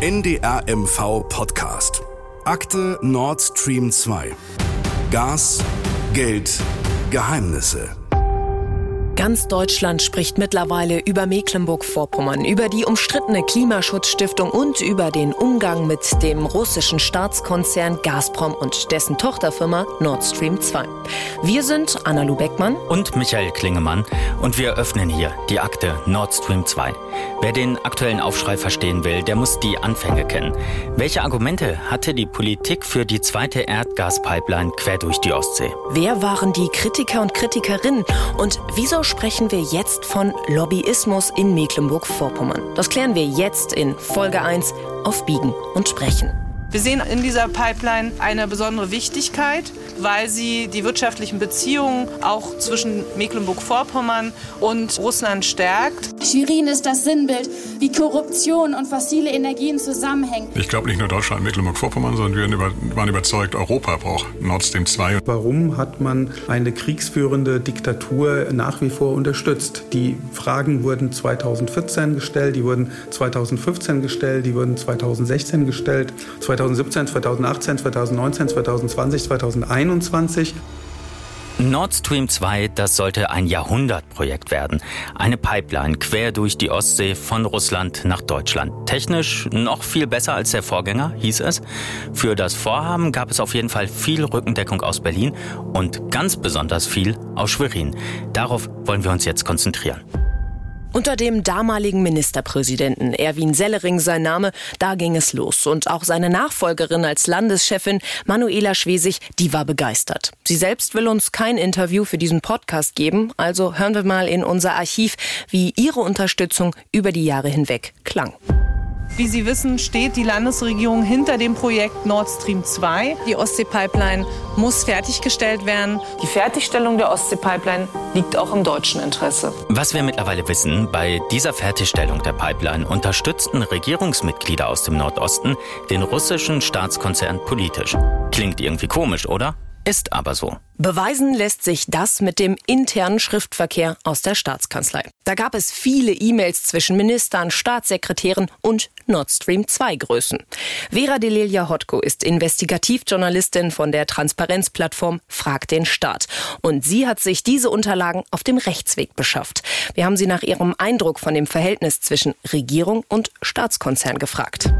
NDR Podcast. Akte Nord Stream 2. Gas, Geld, Geheimnisse. Ganz Deutschland spricht mittlerweile über Mecklenburg-Vorpommern, über die umstrittene Klimaschutzstiftung und über den Umgang mit dem russischen Staatskonzern Gazprom und dessen Tochterfirma Nord Stream 2. Wir sind Anna-Lu Beckmann und Michael Klingemann und wir öffnen hier die Akte Nord Stream 2. Wer den aktuellen Aufschrei verstehen will, der muss die Anfänge kennen. Welche Argumente hatte die Politik für die zweite Erdgaspipeline quer durch die Ostsee? Wer waren die Kritiker und Kritikerinnen und wieso sprechen wir jetzt von Lobbyismus in Mecklenburg-Vorpommern. Das klären wir jetzt in Folge 1 auf Biegen und Sprechen. Wir sehen in dieser Pipeline eine besondere Wichtigkeit, weil sie die wirtschaftlichen Beziehungen auch zwischen Mecklenburg-Vorpommern und Russland stärkt. Schwerin ist das Sinnbild, wie Korruption und fossile Energien zusammenhängen. Ich glaube nicht nur Deutschland und Mecklenburg-Vorpommern, sondern wir waren überzeugt, Europa braucht Nord Stream 2. Warum hat man eine kriegsführende Diktatur nach wie vor unterstützt? Die Fragen wurden 2014 gestellt, die wurden 2015 gestellt, die wurden 2016 gestellt. 2017, 2018, 2019, 2020, 2021. Nord Stream 2, das sollte ein Jahrhundertprojekt werden. Eine Pipeline quer durch die Ostsee von Russland nach Deutschland. Technisch noch viel besser als der Vorgänger, hieß es. Für das Vorhaben gab es auf jeden Fall viel Rückendeckung aus Berlin und ganz besonders viel aus Schwerin. Darauf wollen wir uns jetzt konzentrieren. Unter dem damaligen Ministerpräsidenten Erwin Sellering sein Name, da ging es los. Und auch seine Nachfolgerin als Landeschefin, Manuela Schwesig, die war begeistert. Sie selbst will uns kein Interview für diesen Podcast geben, also hören wir mal in unser Archiv, wie ihre Unterstützung über die Jahre hinweg klang. Wie Sie wissen, steht die Landesregierung hinter dem Projekt Nord Stream 2. Die Ostsee-Pipeline muss fertiggestellt werden. Die Fertigstellung der Ostsee-Pipeline liegt auch im deutschen Interesse. Was wir mittlerweile wissen, bei dieser Fertigstellung der Pipeline unterstützten Regierungsmitglieder aus dem Nordosten den russischen Staatskonzern politisch. Klingt irgendwie komisch, oder? Ist aber so. Beweisen lässt sich das mit dem internen Schriftverkehr aus der Staatskanzlei. Da gab es viele E-Mails zwischen Ministern, Staatssekretären und Nord Stream 2 Größen. Vera Delilia Hotko ist Investigativjournalistin von der Transparenzplattform Frag den Staat. Und sie hat sich diese Unterlagen auf dem Rechtsweg beschafft. Wir haben sie nach ihrem Eindruck von dem Verhältnis zwischen Regierung und Staatskonzern gefragt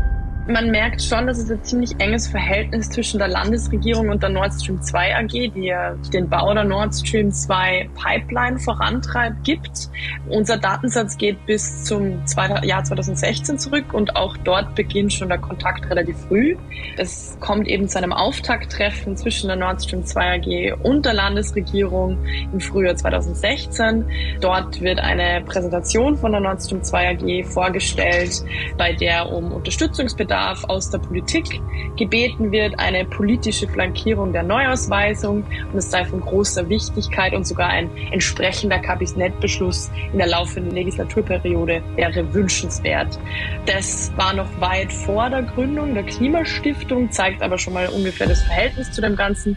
man merkt schon, dass es ein ziemlich enges Verhältnis zwischen der Landesregierung und der Nord Stream 2 AG, die ja den Bau der Nord Stream 2 Pipeline vorantreibt, gibt. Unser Datensatz geht bis zum Jahr 2016 zurück und auch dort beginnt schon der Kontakt relativ früh. Es kommt eben zu einem Auftakttreffen zwischen der Nord Stream 2 AG und der Landesregierung im Frühjahr 2016. Dort wird eine Präsentation von der Nord Stream 2 AG vorgestellt, bei der um Unterstützungsbedarf Bedarf aus der Politik gebeten wird, eine politische Flankierung der Neuausweisung und es sei von großer Wichtigkeit und sogar ein entsprechender Kabinettsbeschluss in der laufenden Legislaturperiode wäre wünschenswert. Das war noch weit vor der Gründung der Klimastiftung, zeigt aber schon mal ungefähr das Verhältnis zu dem Ganzen.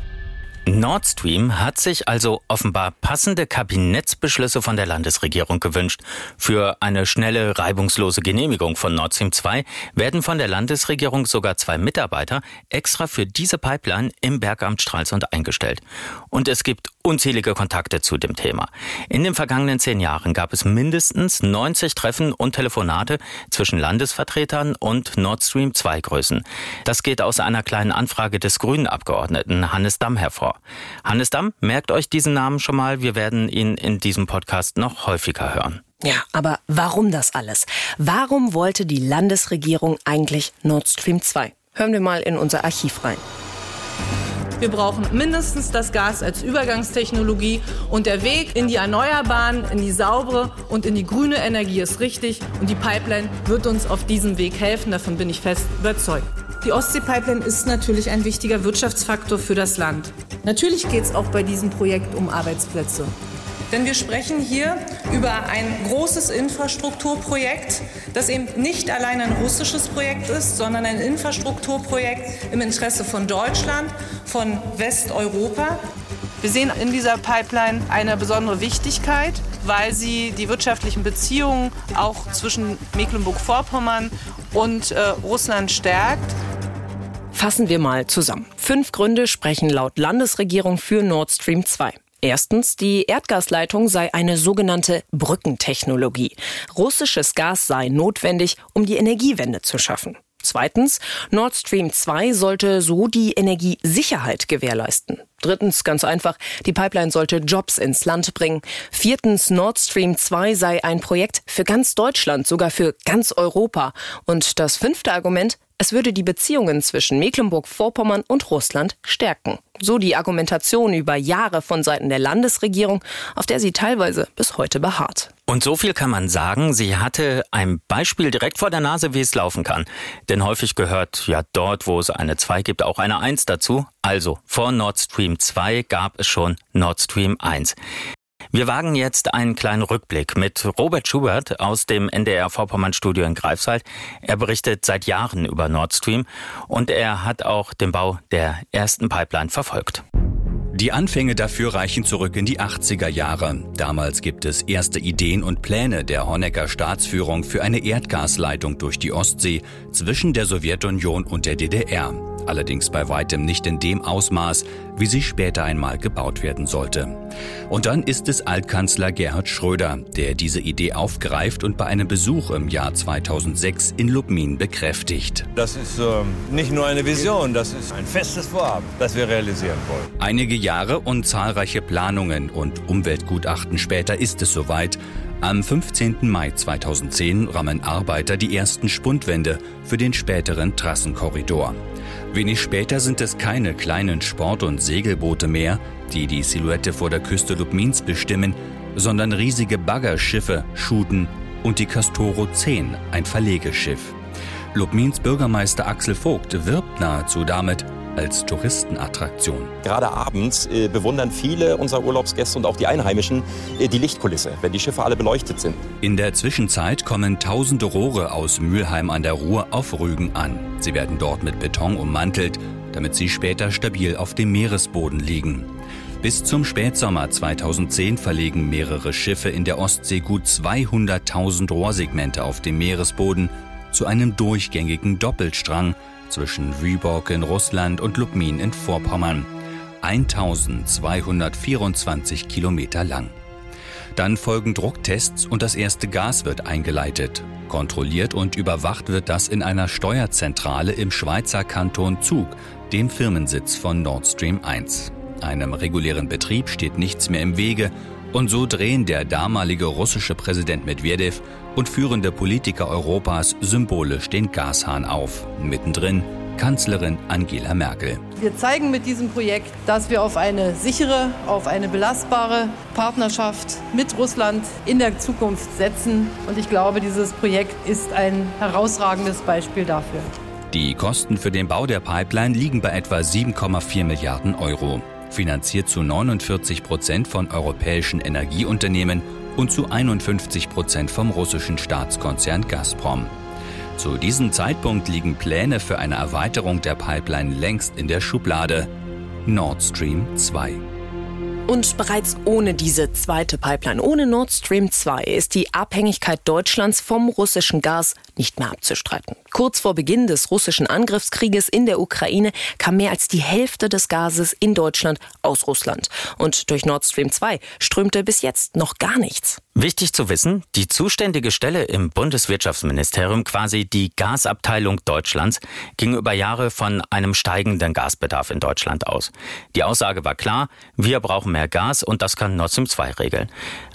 Nord Stream hat sich also offenbar passende Kabinettsbeschlüsse von der Landesregierung gewünscht. Für eine schnelle, reibungslose Genehmigung von Nord Stream 2 werden von der Landesregierung sogar zwei Mitarbeiter extra für diese Pipeline im Bergamt Stralsund eingestellt. Und es gibt unzählige Kontakte zu dem Thema. In den vergangenen zehn Jahren gab es mindestens 90 Treffen und Telefonate zwischen Landesvertretern und Nord Stream 2 Größen. Das geht aus einer kleinen Anfrage des Grünen Abgeordneten Hannes Damm hervor. Hannes Damm, merkt euch diesen Namen schon mal. Wir werden ihn in diesem Podcast noch häufiger hören. Ja, aber warum das alles? Warum wollte die Landesregierung eigentlich Nord Stream 2? Hören wir mal in unser Archiv rein. Wir brauchen mindestens das Gas als Übergangstechnologie und der Weg in die Erneuerbaren, in die saubere und in die grüne Energie ist richtig und die Pipeline wird uns auf diesem Weg helfen, davon bin ich fest überzeugt. Die Ostsee-Pipeline ist natürlich ein wichtiger Wirtschaftsfaktor für das Land. Natürlich geht es auch bei diesem Projekt um Arbeitsplätze. Denn wir sprechen hier über ein großes Infrastrukturprojekt, das eben nicht allein ein russisches Projekt ist, sondern ein Infrastrukturprojekt im Interesse von Deutschland, von Westeuropa. Wir sehen in dieser Pipeline eine besondere Wichtigkeit, weil sie die wirtschaftlichen Beziehungen auch zwischen Mecklenburg-Vorpommern und äh, Russland stärkt. Fassen wir mal zusammen. Fünf Gründe sprechen laut Landesregierung für Nord Stream 2. Erstens, die Erdgasleitung sei eine sogenannte Brückentechnologie. Russisches Gas sei notwendig, um die Energiewende zu schaffen. Zweitens, Nord Stream 2 sollte so die Energiesicherheit gewährleisten. Drittens, ganz einfach, die Pipeline sollte Jobs ins Land bringen. Viertens, Nord Stream 2 sei ein Projekt für ganz Deutschland, sogar für ganz Europa. Und das fünfte Argument, es würde die Beziehungen zwischen Mecklenburg-Vorpommern und Russland stärken. So die Argumentation über Jahre von Seiten der Landesregierung, auf der sie teilweise bis heute beharrt. Und so viel kann man sagen, sie hatte ein Beispiel direkt vor der Nase, wie es laufen kann. Denn häufig gehört ja dort, wo es eine 2 gibt, auch eine 1 dazu. Also vor Nord Stream 2 gab es schon Nord Stream 1. Wir wagen jetzt einen kleinen Rückblick mit Robert Schubert aus dem NDR Vorpommern-Studio in Greifswald. Er berichtet seit Jahren über Nord Stream und er hat auch den Bau der ersten Pipeline verfolgt. Die Anfänge dafür reichen zurück in die 80er Jahre. Damals gibt es erste Ideen und Pläne der Honecker Staatsführung für eine Erdgasleitung durch die Ostsee zwischen der Sowjetunion und der DDR allerdings bei weitem nicht in dem Ausmaß, wie sie später einmal gebaut werden sollte. Und dann ist es Altkanzler Gerhard Schröder, der diese Idee aufgreift und bei einem Besuch im Jahr 2006 in Lubmin bekräftigt. Das ist äh, nicht nur eine Vision, das ist ein festes Vorhaben, das wir realisieren wollen. Einige Jahre und zahlreiche Planungen und Umweltgutachten später ist es soweit. Am 15. Mai 2010 rammen Arbeiter die ersten Spundwände für den späteren Trassenkorridor. Wenig später sind es keine kleinen Sport- und Segelboote mehr, die die Silhouette vor der Küste Lubmins bestimmen, sondern riesige Baggerschiffe, Schuten und die Castoro 10, ein Verlegeschiff. Lubmins Bürgermeister Axel Vogt wirbt nahezu damit, als Touristenattraktion. Gerade abends äh, bewundern viele unserer Urlaubsgäste und auch die Einheimischen äh, die Lichtkulisse, wenn die Schiffe alle beleuchtet sind. In der Zwischenzeit kommen tausende Rohre aus Mülheim an der Ruhr auf Rügen an. Sie werden dort mit Beton ummantelt, damit sie später stabil auf dem Meeresboden liegen. Bis zum Spätsommer 2010 verlegen mehrere Schiffe in der Ostsee gut 200.000 Rohrsegmente auf dem Meeresboden zu einem durchgängigen Doppelstrang, zwischen Wyborg in Russland und Lubmin in Vorpommern. 1224 Kilometer lang. Dann folgen Drucktests und das erste Gas wird eingeleitet. Kontrolliert und überwacht wird das in einer Steuerzentrale im Schweizer Kanton Zug, dem Firmensitz von Nord Stream 1. Einem regulären Betrieb steht nichts mehr im Wege und so drehen der damalige russische Präsident Medvedev und führende Politiker Europas symbolisch den Gashahn auf. Mittendrin Kanzlerin Angela Merkel. Wir zeigen mit diesem Projekt, dass wir auf eine sichere, auf eine belastbare Partnerschaft mit Russland in der Zukunft setzen. Und ich glaube, dieses Projekt ist ein herausragendes Beispiel dafür. Die Kosten für den Bau der Pipeline liegen bei etwa 7,4 Milliarden Euro finanziert zu 49 Prozent von europäischen Energieunternehmen und zu 51 Prozent vom russischen Staatskonzern Gazprom. Zu diesem Zeitpunkt liegen Pläne für eine Erweiterung der Pipeline längst in der Schublade. Nord Stream 2. Und bereits ohne diese zweite Pipeline, ohne Nord Stream 2, ist die Abhängigkeit Deutschlands vom russischen Gas nicht mehr abzustreiten. Kurz vor Beginn des russischen Angriffskrieges in der Ukraine kam mehr als die Hälfte des Gases in Deutschland aus Russland. Und durch Nord Stream 2 strömte bis jetzt noch gar nichts. Wichtig zu wissen, die zuständige Stelle im Bundeswirtschaftsministerium, quasi die Gasabteilung Deutschlands, ging über Jahre von einem steigenden Gasbedarf in Deutschland aus. Die Aussage war klar, wir brauchen mehr Gas und das kann Nord Stream 2 regeln.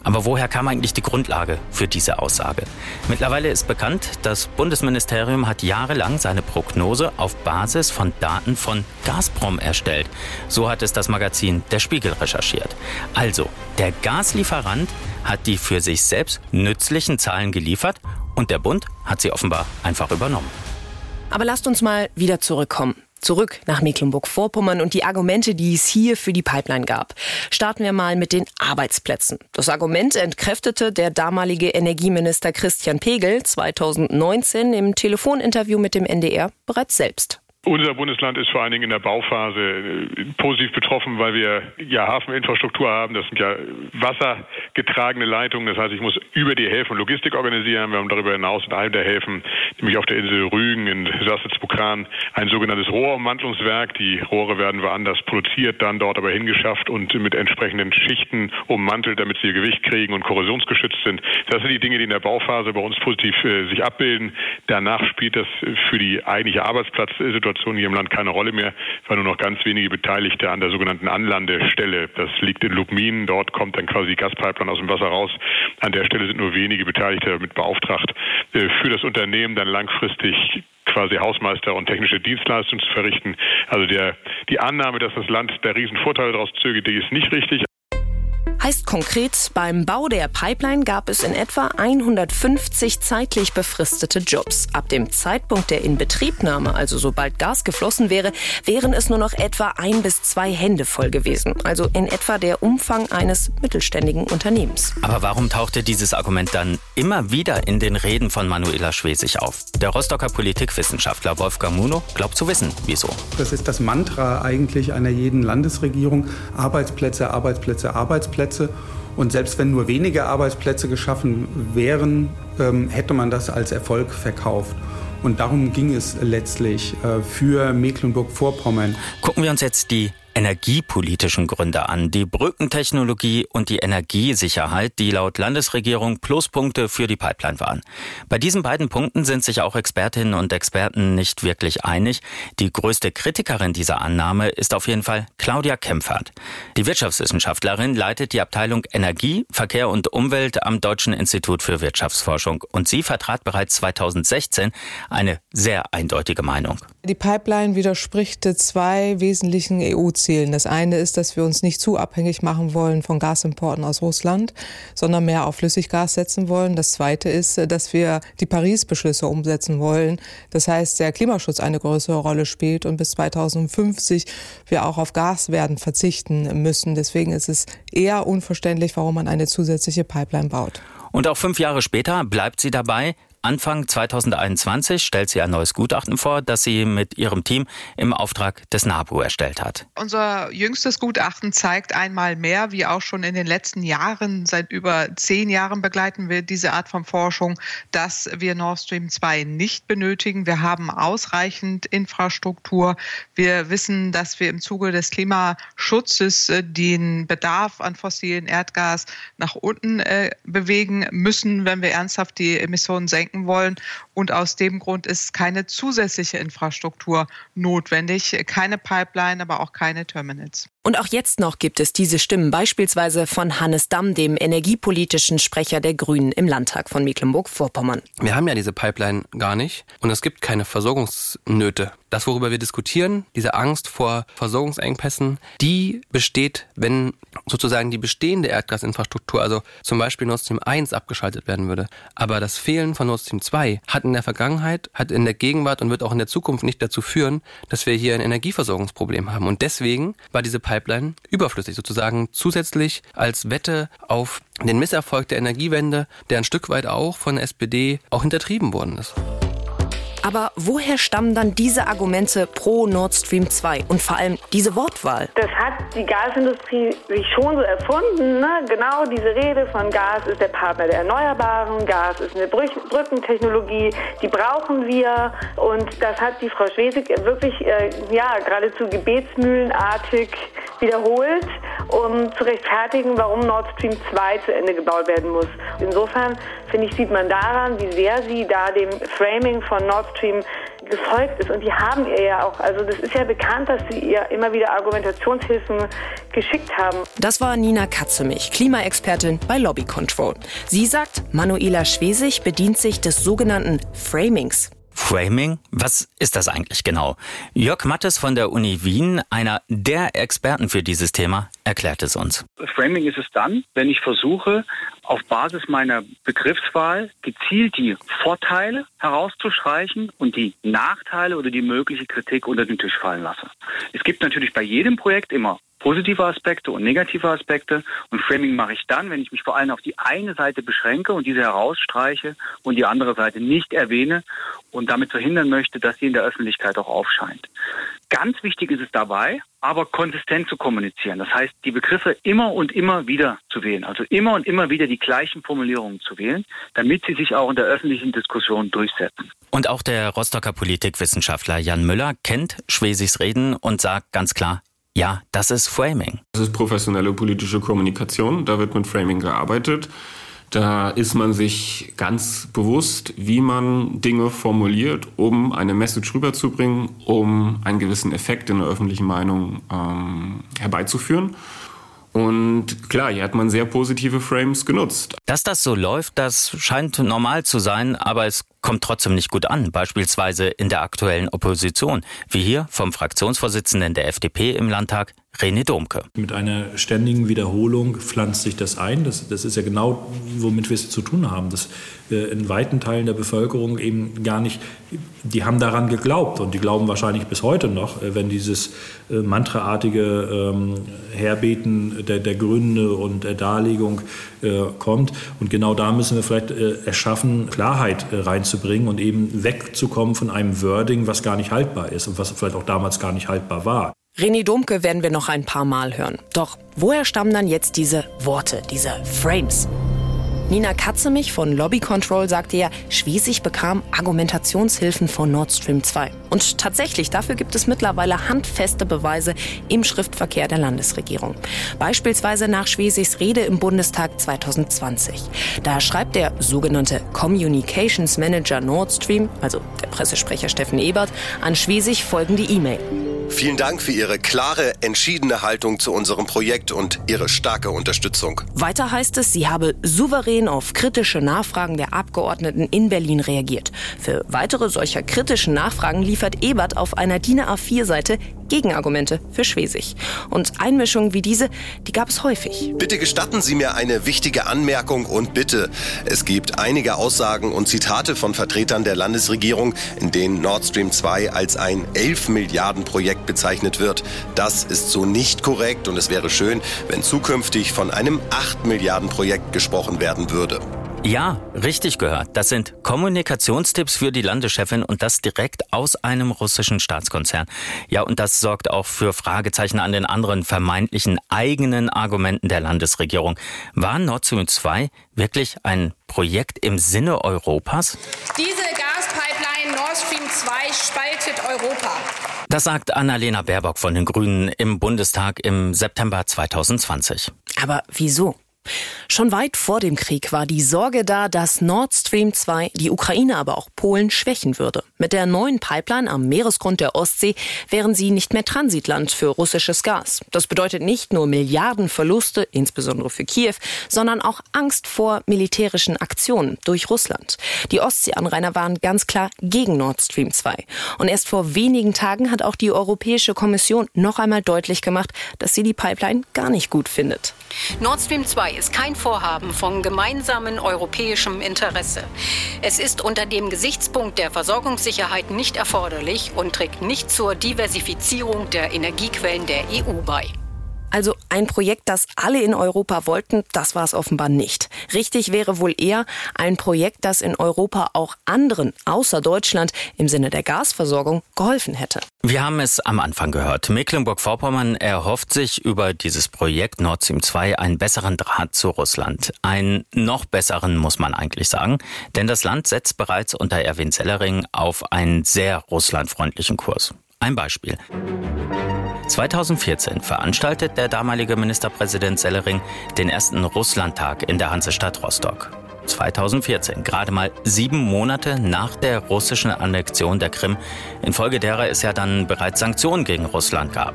Aber woher kam eigentlich die Grundlage für diese Aussage? Mittlerweile ist bekannt, das Bundesministerium hat jahrelang seine Prognose auf Basis von Daten von Gazprom erstellt. So hat es das Magazin Der Spiegel recherchiert. Also, der Gaslieferant hat die für sich selbst nützlichen Zahlen geliefert und der Bund hat sie offenbar einfach übernommen. Aber lasst uns mal wieder zurückkommen. Zurück nach Mecklenburg-Vorpommern und die Argumente, die es hier für die Pipeline gab. Starten wir mal mit den Arbeitsplätzen. Das Argument entkräftete der damalige Energieminister Christian Pegel 2019 im Telefoninterview mit dem NDR bereits selbst. Unser Bundesland ist vor allen Dingen in der Bauphase äh, positiv betroffen, weil wir ja Hafeninfrastruktur haben. Das sind ja wassergetragene Leitungen. Das heißt, ich muss über die Häfen Logistik organisieren. Wir haben darüber hinaus in einem der Häfen, nämlich auf der Insel Rügen in Sassitz-Bukran, ein sogenanntes Rohrummantelungswerk. Die Rohre werden woanders produziert, dann dort aber hingeschafft und mit entsprechenden Schichten ummantelt, damit sie ihr Gewicht kriegen und korrosionsgeschützt sind. Das sind die Dinge, die in der Bauphase bei uns positiv äh, sich abbilden. Danach spielt das für die eigentliche Arbeitsplatzsituation Situation hier im Land keine Rolle mehr, weil nur noch ganz wenige Beteiligte an der sogenannten Anlandestelle. Das liegt in Lubmin. Dort kommt dann quasi die Gaspipeline aus dem Wasser raus. An der Stelle sind nur wenige Beteiligte damit beauftragt, äh, für das Unternehmen dann langfristig quasi Hausmeister und technische Dienstleistungen zu verrichten. Also der, die Annahme, dass das Land der Riesenvorteile daraus zöge, die ist nicht richtig. Heißt konkret, beim Bau der Pipeline gab es in etwa 150 zeitlich befristete Jobs. Ab dem Zeitpunkt der Inbetriebnahme, also sobald Gas geflossen wäre, wären es nur noch etwa ein bis zwei Hände voll gewesen. Also in etwa der Umfang eines mittelständigen Unternehmens. Aber warum tauchte dieses Argument dann immer wieder in den Reden von Manuela Schwesig auf? Der Rostocker Politikwissenschaftler Wolfgang Muno glaubt zu wissen, wieso. Das ist das Mantra eigentlich einer jeden Landesregierung. Arbeitsplätze, Arbeitsplätze, Arbeitsplätze. Arbeitsplätze. Und selbst wenn nur wenige Arbeitsplätze geschaffen wären, ähm, hätte man das als Erfolg verkauft. Und darum ging es letztlich äh, für Mecklenburg-Vorpommern. Gucken wir uns jetzt die energiepolitischen Gründe an. Die Brückentechnologie und die Energiesicherheit, die laut Landesregierung Pluspunkte für die Pipeline waren. Bei diesen beiden Punkten sind sich auch Expertinnen und Experten nicht wirklich einig. Die größte Kritikerin dieser Annahme ist auf jeden Fall Claudia Kempfert. Die Wirtschaftswissenschaftlerin leitet die Abteilung Energie, Verkehr und Umwelt am Deutschen Institut für Wirtschaftsforschung. Und sie vertrat bereits 2016 eine sehr eindeutige Meinung. Die Pipeline widerspricht zwei wesentlichen EU-Zielen. Zielen. Das eine ist, dass wir uns nicht zu abhängig machen wollen von Gasimporten aus Russland, sondern mehr auf Flüssiggas setzen wollen. Das zweite ist, dass wir die Paris-Beschlüsse umsetzen wollen. Das heißt, der Klimaschutz eine größere Rolle spielt und bis 2050 wir auch auf Gas werden verzichten müssen. Deswegen ist es eher unverständlich, warum man eine zusätzliche Pipeline baut. Und auch fünf Jahre später bleibt sie dabei, Anfang 2021 stellt sie ein neues Gutachten vor, das sie mit ihrem Team im Auftrag des NABU erstellt hat. Unser jüngstes Gutachten zeigt einmal mehr, wie auch schon in den letzten Jahren, seit über zehn Jahren begleiten wir diese Art von Forschung, dass wir Nord Stream 2 nicht benötigen. Wir haben ausreichend Infrastruktur. Wir wissen, dass wir im Zuge des Klimaschutzes äh, den Bedarf an fossilen Erdgas nach unten äh, bewegen müssen, wenn wir ernsthaft die Emissionen senken senken wollen. Und aus dem Grund ist keine zusätzliche Infrastruktur notwendig, keine Pipeline, aber auch keine Terminals. Und auch jetzt noch gibt es diese Stimmen, beispielsweise von Hannes Damm, dem energiepolitischen Sprecher der Grünen im Landtag von Mecklenburg-Vorpommern. Wir haben ja diese Pipeline gar nicht und es gibt keine Versorgungsnöte. Das, worüber wir diskutieren, diese Angst vor Versorgungsengpässen, die besteht, wenn sozusagen die bestehende Erdgasinfrastruktur, also zum Beispiel Nord Stream 1, abgeschaltet werden würde. Aber das Fehlen von Nord Stream 2 hat in der Vergangenheit, hat in der Gegenwart und wird auch in der Zukunft nicht dazu führen, dass wir hier ein Energieversorgungsproblem haben. Und deswegen war diese Pipeline Pipeline überflüssig, sozusagen zusätzlich als Wette auf den Misserfolg der Energiewende, der ein Stück weit auch von der SPD auch hintertrieben worden ist. Aber woher stammen dann diese Argumente pro Nord Stream 2 und vor allem diese Wortwahl? Das hat die Gasindustrie sich schon so erfunden. Ne? Genau diese Rede von Gas ist der Partner der Erneuerbaren, Gas ist eine Brückentechnologie, die brauchen wir. Und das hat die Frau Schwesig wirklich äh, ja, geradezu gebetsmühlenartig wiederholt, um zu rechtfertigen, warum Nord Stream 2 zu Ende gebaut werden muss. Insofern, finde ich, sieht man daran, wie sehr sie da dem Framing von Nord Stream gefolgt ist. Und die haben ihr ja auch, also das ist ja bekannt, dass sie ihr immer wieder Argumentationshilfen geschickt haben. Das war Nina Katzemich, Klimaexpertin bei Lobby Control. Sie sagt, Manuela Schwesig bedient sich des sogenannten Framings. Framing? Was ist das eigentlich genau? Jörg Mattes von der Uni Wien, einer der Experten für dieses Thema, erklärt es uns. Framing ist es dann, wenn ich versuche, auf Basis meiner Begriffswahl gezielt die Vorteile herauszustreichen und die Nachteile oder die mögliche Kritik unter den Tisch fallen lasse. Es gibt natürlich bei jedem Projekt immer positive Aspekte und negative Aspekte. Und Framing mache ich dann, wenn ich mich vor allem auf die eine Seite beschränke und diese herausstreiche und die andere Seite nicht erwähne und damit verhindern möchte, dass sie in der Öffentlichkeit auch aufscheint. Ganz wichtig ist es dabei, aber konsistent zu kommunizieren. Das heißt, die Begriffe immer und immer wieder zu wählen. Also immer und immer wieder die gleichen Formulierungen zu wählen, damit sie sich auch in der öffentlichen Diskussion durchsetzen. Und auch der Rostocker Politikwissenschaftler Jan Müller kennt Schwesigs Reden und sagt ganz klar, ja, das ist Framing. Das ist professionelle politische Kommunikation. Da wird mit Framing gearbeitet. Da ist man sich ganz bewusst, wie man Dinge formuliert, um eine Message rüberzubringen, um einen gewissen Effekt in der öffentlichen Meinung ähm, herbeizuführen. Und klar, hier hat man sehr positive Frames genutzt. Dass das so läuft, das scheint normal zu sein, aber es kommt trotzdem nicht gut an, beispielsweise in der aktuellen Opposition, wie hier vom Fraktionsvorsitzenden der FDP im Landtag, René Domke. Mit einer ständigen Wiederholung pflanzt sich das ein. Das, das ist ja genau, womit wir es zu tun haben. Dass äh, in weiten Teilen der Bevölkerung eben gar nicht, die haben daran geglaubt und die glauben wahrscheinlich bis heute noch, äh, wenn dieses äh, mantraartige ähm, Herbeten der, der Gründe und der Darlegung äh, kommt. Und genau da müssen wir vielleicht erschaffen, Klarheit reinzubringen und eben wegzukommen von einem Wording, was gar nicht haltbar ist und was vielleicht auch damals gar nicht haltbar war. René Domke werden wir noch ein paar Mal hören. Doch woher stammen dann jetzt diese Worte, diese Frames? Nina Katzemich von Lobby Control sagte ja, Schwesig bekam Argumentationshilfen von Nord Stream 2. Und tatsächlich, dafür gibt es mittlerweile handfeste Beweise im Schriftverkehr der Landesregierung. Beispielsweise nach Schwesigs Rede im Bundestag 2020. Da schreibt der sogenannte Communications Manager Nord Stream, also der Pressesprecher Steffen Ebert, an Schwesig folgende E-Mail. Vielen Dank für Ihre klare, entschiedene Haltung zu unserem Projekt und Ihre starke Unterstützung. Weiter heißt es, sie habe souverän auf kritische Nachfragen der Abgeordneten in Berlin reagiert. Für weitere solcher kritischen Nachfragen liefert Ebert auf einer DIN A4-Seite Gegenargumente für Schwesig. Und Einmischungen wie diese, die gab es häufig. Bitte gestatten Sie mir eine wichtige Anmerkung und bitte, es gibt einige Aussagen und Zitate von Vertretern der Landesregierung, in denen Nord Stream 2 als ein 11 Milliarden Projekt bezeichnet wird. Das ist so nicht korrekt und es wäre schön, wenn zukünftig von einem 8 Milliarden Projekt gesprochen werden würde. Ja, richtig gehört. Das sind Kommunikationstipps für die Landeschefin und das direkt aus einem russischen Staatskonzern. Ja, und das sorgt auch für Fragezeichen an den anderen vermeintlichen eigenen Argumenten der Landesregierung. War Nord Stream 2 wirklich ein Projekt im Sinne Europas? Diese Gaspipeline Nord Stream 2 spaltet Europa. Das sagt Annalena Baerbock von den Grünen im Bundestag im September 2020. Aber wieso? Schon weit vor dem Krieg war die Sorge da, dass Nord Stream 2 die Ukraine, aber auch Polen schwächen würde. Mit der neuen Pipeline am Meeresgrund der Ostsee wären sie nicht mehr Transitland für russisches Gas. Das bedeutet nicht nur Milliardenverluste, insbesondere für Kiew, sondern auch Angst vor militärischen Aktionen durch Russland. Die Ostseeanrainer waren ganz klar gegen Nord Stream 2. Und erst vor wenigen Tagen hat auch die Europäische Kommission noch einmal deutlich gemacht, dass sie die Pipeline gar nicht gut findet. Nord Stream 2 ist kein Vorhaben von gemeinsamen europäischem Interesse. Es ist unter dem Gesichtspunkt der Versorgungssicherheit nicht erforderlich und trägt nicht zur Diversifizierung der Energiequellen der EU bei. Ein Projekt, das alle in Europa wollten, das war es offenbar nicht. Richtig wäre wohl eher ein Projekt, das in Europa auch anderen außer Deutschland im Sinne der Gasversorgung geholfen hätte. Wir haben es am Anfang gehört. Mecklenburg-Vorpommern erhofft sich über dieses Projekt Nord Stream 2 einen besseren Draht zu Russland. Einen noch besseren, muss man eigentlich sagen. Denn das Land setzt bereits unter Erwin Sellering auf einen sehr russlandfreundlichen Kurs. Ein Beispiel. 2014 veranstaltet der damalige Ministerpräsident Sellering den ersten Russlandtag in der Hansestadt Rostock. 2014, gerade mal sieben Monate nach der russischen Annexion der Krim, infolge derer es ja dann bereits Sanktionen gegen Russland gab.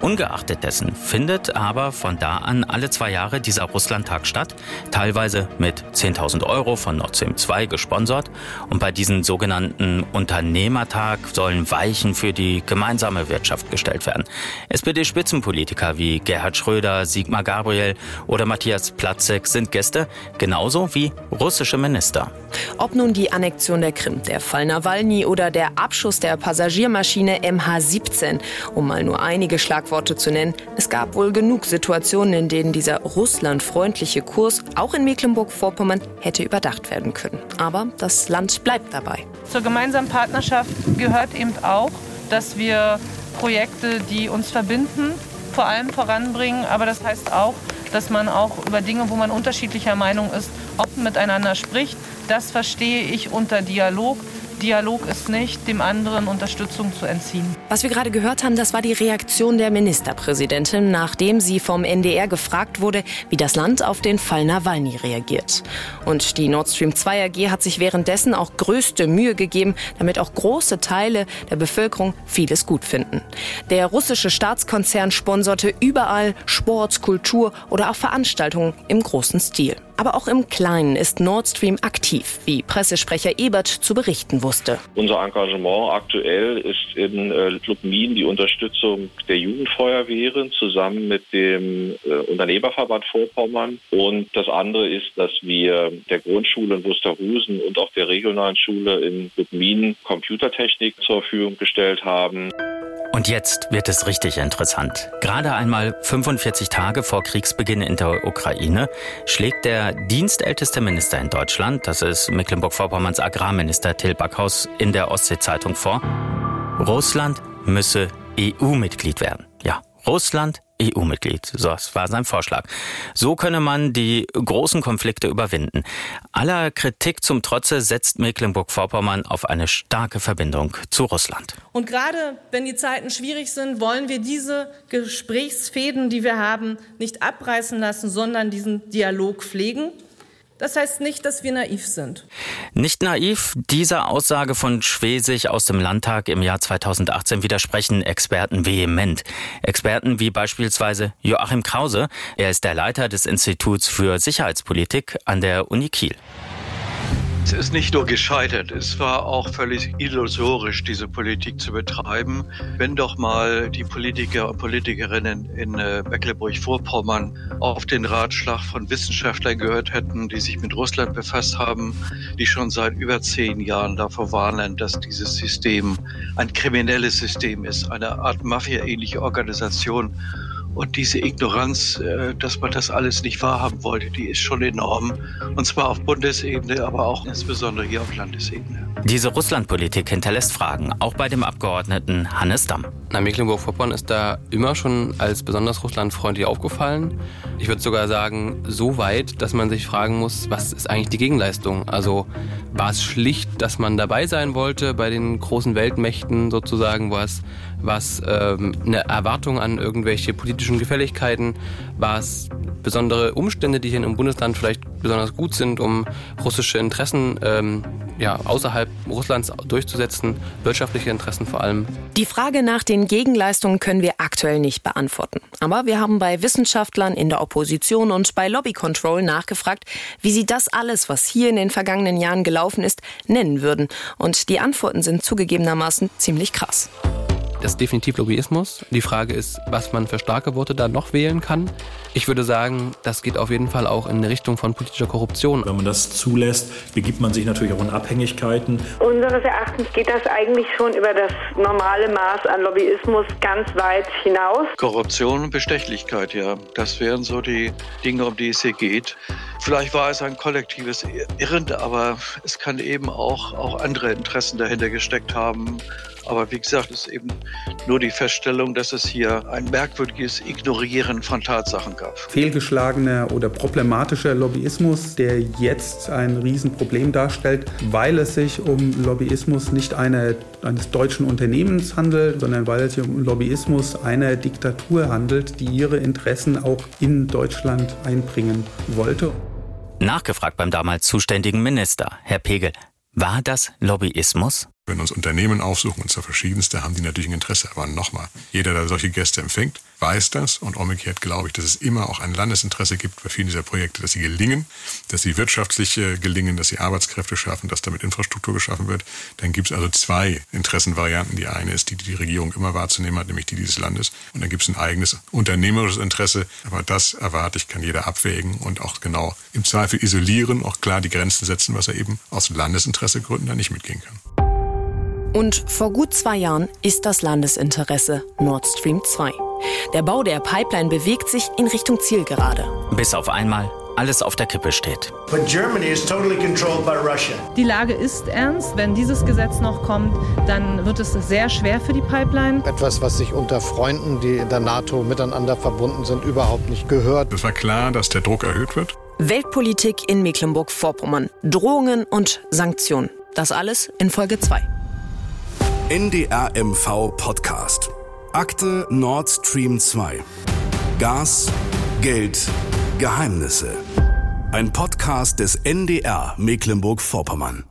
Ungeachtet dessen findet aber von da an alle zwei Jahre dieser Russlandtag statt, teilweise mit 10.000 Euro von Nord Stream 2 gesponsert. Und bei diesem sogenannten Unternehmertag sollen Weichen für die gemeinsame Wirtschaft gestellt werden. SPD-Spitzenpolitiker wie Gerhard Schröder, Sigmar Gabriel oder Matthias Platzek sind Gäste, genauso wie russische Minister. Ob nun die Annexion der Krim, der Fall Nawalny oder der Abschuss der Passagiermaschine MH17, um mal nur einige Schlagworte zu nennen, es gab wohl genug Situationen, in denen dieser russlandfreundliche Kurs auch in Mecklenburg-Vorpommern hätte überdacht werden können. Aber das Land bleibt dabei. Zur gemeinsamen Partnerschaft gehört eben auch, dass wir Projekte, die uns verbinden, vor allem voranbringen. Aber das heißt auch, dass man auch über Dinge, wo man unterschiedlicher Meinung ist, offen miteinander spricht. Das verstehe ich unter Dialog. Dialog ist nicht, dem anderen Unterstützung zu entziehen. Was wir gerade gehört haben, das war die Reaktion der Ministerpräsidentin, nachdem sie vom NDR gefragt wurde, wie das Land auf den Fall Nawalny reagiert. Und die Nord Stream 2 AG hat sich währenddessen auch größte Mühe gegeben, damit auch große Teile der Bevölkerung vieles gut finden. Der russische Staatskonzern sponserte überall Sport, Kultur oder auch Veranstaltungen im großen Stil. Aber auch im Kleinen ist Nord Stream aktiv, wie Pressesprecher Ebert zu berichten wusste. Unser Engagement aktuell ist in äh, Lubmin die Unterstützung der Jugendfeuerwehren zusammen mit dem äh, Unternehmerverband Vorpommern. Und das andere ist, dass wir der Grundschule in Wusterhusen und auch der regionalen Schule in Lubmin Computertechnik zur Verfügung gestellt haben. Und jetzt wird es richtig interessant. Gerade einmal 45 Tage vor Kriegsbeginn in der Ukraine schlägt der dienstälteste Minister in Deutschland, das ist Mecklenburg-Vorpommerns Agrarminister Till Backhaus, in der Ostsee-Zeitung vor, Russland müsse EU-Mitglied werden. Russland EU-Mitglied. So, das war sein Vorschlag. So könne man die großen Konflikte überwinden. Aller Kritik zum Trotze setzt Mecklenburg-Vorpommern auf eine starke Verbindung zu Russland. Und gerade wenn die Zeiten schwierig sind, wollen wir diese Gesprächsfäden, die wir haben, nicht abreißen lassen, sondern diesen Dialog pflegen. Das heißt nicht, dass wir naiv sind. Nicht naiv, dieser Aussage von Schwesig aus dem Landtag im Jahr 2018 widersprechen Experten vehement. Experten wie beispielsweise Joachim Krause. Er ist der Leiter des Instituts für Sicherheitspolitik an der Uni Kiel. Es ist nicht nur gescheitert, es war auch völlig illusorisch, diese Politik zu betreiben. Wenn doch mal die Politiker und Politikerinnen in äh, Mecklenburg-Vorpommern auf den Ratschlag von Wissenschaftlern gehört hätten, die sich mit Russland befasst haben, die schon seit über zehn Jahren davor warnen, dass dieses System ein kriminelles System ist, eine Art Mafia-ähnliche Organisation und diese Ignoranz, äh, dass man das alles nicht wahrhaben wollte, die ist schon enorm. Und zwar auf Bundesebene, aber auch insbesondere hier auf Landesebene. Diese Russlandpolitik hinterlässt Fragen, auch bei dem Abgeordneten Hannes Damm. Na, Mecklenburg-Vorpommern ist da immer schon als besonders russlandfreundlich aufgefallen. Ich würde sogar sagen, so weit, dass man sich fragen muss, was ist eigentlich die Gegenleistung? Also war es schlicht, dass man dabei sein wollte bei den großen Weltmächten sozusagen? War es, war es ähm, eine Erwartung an irgendwelche politischen Gefälligkeiten? War es besondere Umstände, die hier im Bundesland vielleicht besonders gut sind, um russische Interessen ähm, ja, außerhalb Russlands durchzusetzen, wirtschaftliche Interessen vor allem. Die Frage nach den Gegenleistungen können wir aktuell nicht beantworten. Aber wir haben bei Wissenschaftlern in der Opposition und bei Lobby Control nachgefragt, wie sie das alles, was hier in den vergangenen Jahren gelaufen ist, nennen würden. Und die Antworten sind zugegebenermaßen ziemlich krass. Das ist definitiv Lobbyismus. Die Frage ist, was man für starke Worte da noch wählen kann. Ich würde sagen, das geht auf jeden Fall auch in eine Richtung von politischer Korruption. Wenn man das zulässt, begibt man sich natürlich auch in Abhängigkeiten. Unseres Erachtens geht das eigentlich schon über das normale Maß an Lobbyismus ganz weit hinaus. Korruption und Bestechlichkeit, ja. Das wären so die Dinge, um die es hier geht. Vielleicht war es ein kollektives Irren, aber es kann eben auch, auch andere Interessen dahinter gesteckt haben. Aber wie gesagt, es ist eben nur die Feststellung, dass es hier ein merkwürdiges Ignorieren von Tatsachen gab. Fehlgeschlagener oder problematischer Lobbyismus, der jetzt ein Riesenproblem darstellt, weil es sich um Lobbyismus nicht eine, eines deutschen Unternehmens handelt, sondern weil es sich um Lobbyismus einer Diktatur handelt, die ihre Interessen auch in Deutschland einbringen wollte. Nachgefragt beim damals zuständigen Minister, Herr Pegel. War das Lobbyismus? Wenn uns Unternehmen aufsuchen, und zwar verschiedenste, haben die natürlich ein Interesse. Aber nochmal, jeder, der solche Gäste empfängt, weiß das. Und umgekehrt glaube ich, dass es immer auch ein Landesinteresse gibt bei vielen dieser Projekte, dass sie gelingen, dass sie wirtschaftlich äh, gelingen, dass sie Arbeitskräfte schaffen, dass damit Infrastruktur geschaffen wird. Dann gibt es also zwei Interessenvarianten. Die eine ist die, die die Regierung immer wahrzunehmen hat, nämlich die dieses Landes. Und dann gibt es ein eigenes unternehmerisches Interesse. Aber das erwarte ich, kann jeder abwägen und auch genau im Zweifel isolieren, auch klar die Grenzen setzen, was er eben aus Landesinteressegründen da nicht mitgehen kann. Und vor gut zwei Jahren ist das Landesinteresse Nord Stream 2. Der Bau der Pipeline bewegt sich in Richtung Zielgerade. Bis auf einmal alles auf der Kippe steht. Die Lage ist ernst. Wenn dieses Gesetz noch kommt, dann wird es sehr schwer für die Pipeline. Etwas, was sich unter Freunden, die in der NATO miteinander verbunden sind, überhaupt nicht gehört. Es war klar, dass der Druck erhöht wird. Weltpolitik in Mecklenburg-Vorpommern. Drohungen und Sanktionen. Das alles in Folge 2. NDR MV Podcast. Akte Nord Stream 2. Gas, Geld, Geheimnisse. Ein Podcast des NDR Mecklenburg-Vorpommern.